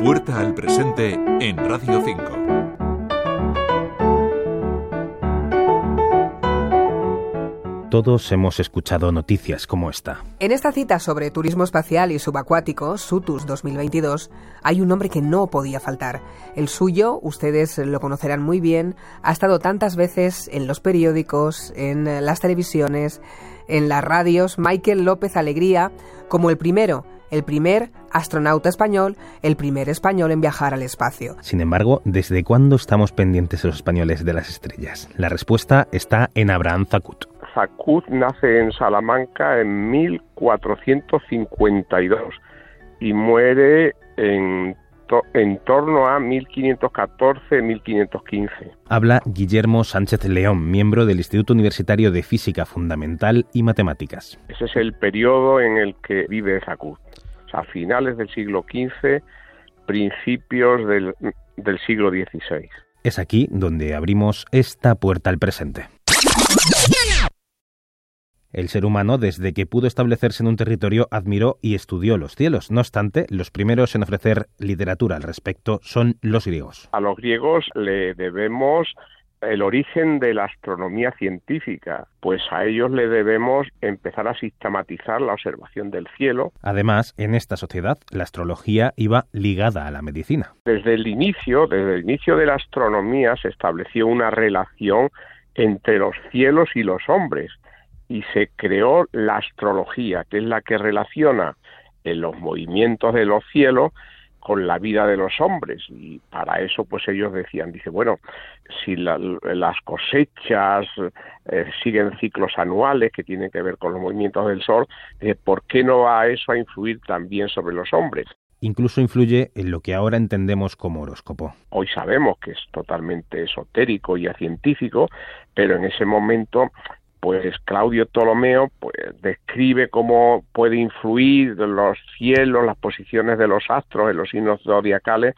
Puerta al presente en Radio 5. Todos hemos escuchado noticias como esta. En esta cita sobre turismo espacial y subacuático, SUTUS 2022, hay un nombre que no podía faltar. El suyo, ustedes lo conocerán muy bien, ha estado tantas veces en los periódicos, en las televisiones, en las radios, Michael López Alegría, como el primero, el primer astronauta español, el primer español en viajar al espacio. Sin embargo, ¿desde cuándo estamos pendientes los españoles de las estrellas? La respuesta está en Abraham Zacut. Zacut nace en Salamanca en 1452 y muere en, en torno a 1514-1515. Habla Guillermo Sánchez León, miembro del Instituto Universitario de Física Fundamental y Matemáticas. Ese es el periodo en el que vive Zacut, sea, finales del siglo XV, principios del, del siglo XVI. Es aquí donde abrimos esta puerta al presente. El ser humano, desde que pudo establecerse en un territorio, admiró y estudió los cielos. No obstante, los primeros en ofrecer literatura al respecto son los griegos. A los griegos le debemos el origen de la astronomía científica, pues a ellos le debemos empezar a sistematizar la observación del cielo. Además, en esta sociedad, la astrología iba ligada a la medicina. Desde el inicio, desde el inicio de la astronomía se estableció una relación entre los cielos y los hombres y se creó la astrología, que es la que relaciona los movimientos de los cielos con la vida de los hombres y para eso pues ellos decían dice bueno si las cosechas eh, siguen ciclos anuales que tienen que ver con los movimientos del sol eh, por qué no va eso a influir también sobre los hombres incluso influye en lo que ahora entendemos como horóscopo. Hoy sabemos que es totalmente esotérico y científico, pero en ese momento pues Claudio Ptolomeo pues, describe cómo puede influir los cielos, las posiciones de los astros en los signos zodiacales,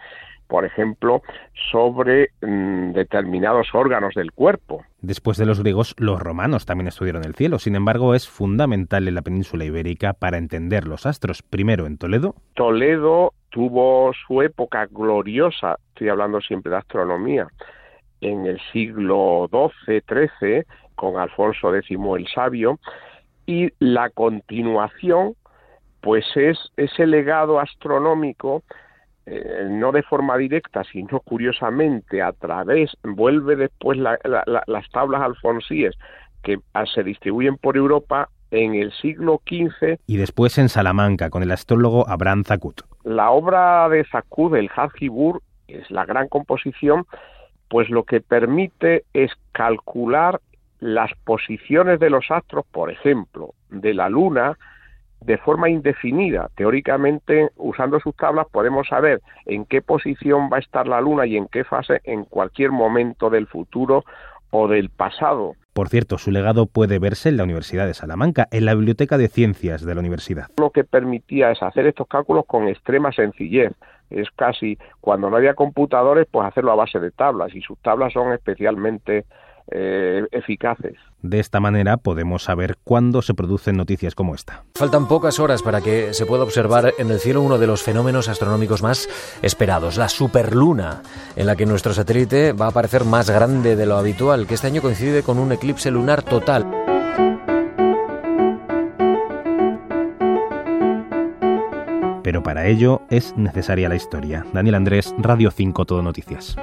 por ejemplo, sobre mm, determinados órganos del cuerpo. Después de los griegos, los romanos también estudiaron el cielo. Sin embargo, es fundamental en la península ibérica para entender los astros. Primero en Toledo. Toledo tuvo su época gloriosa, estoy hablando siempre de astronomía, en el siglo XII, XIII, con Alfonso X el Sabio, y la continuación, pues es ese legado astronómico, eh, no de forma directa, sino curiosamente a través, vuelve después las tablas alfonsíes que se distribuyen por Europa en el siglo XV. Y después en Salamanca, con el astrólogo Abraham Zacut. La obra de Zacut, el Hajibur, es la gran composición, pues lo que permite es calcular las posiciones de los astros, por ejemplo, de la Luna, de forma indefinida. Teóricamente, usando sus tablas, podemos saber en qué posición va a estar la Luna y en qué fase en cualquier momento del futuro o del pasado. Por cierto, su legado puede verse en la Universidad de Salamanca, en la Biblioteca de Ciencias de la Universidad. Lo que permitía es hacer estos cálculos con extrema sencillez. Es casi, cuando no había computadores, pues hacerlo a base de tablas, y sus tablas son especialmente eh, eficaces. De esta manera podemos saber cuándo se producen noticias como esta. Faltan pocas horas para que se pueda observar en el cielo uno de los fenómenos astronómicos más esperados, la superluna, en la que nuestro satélite va a aparecer más grande de lo habitual, que este año coincide con un eclipse lunar total. Pero para ello es necesaria la historia. Daniel Andrés, Radio 5 Todo Noticias.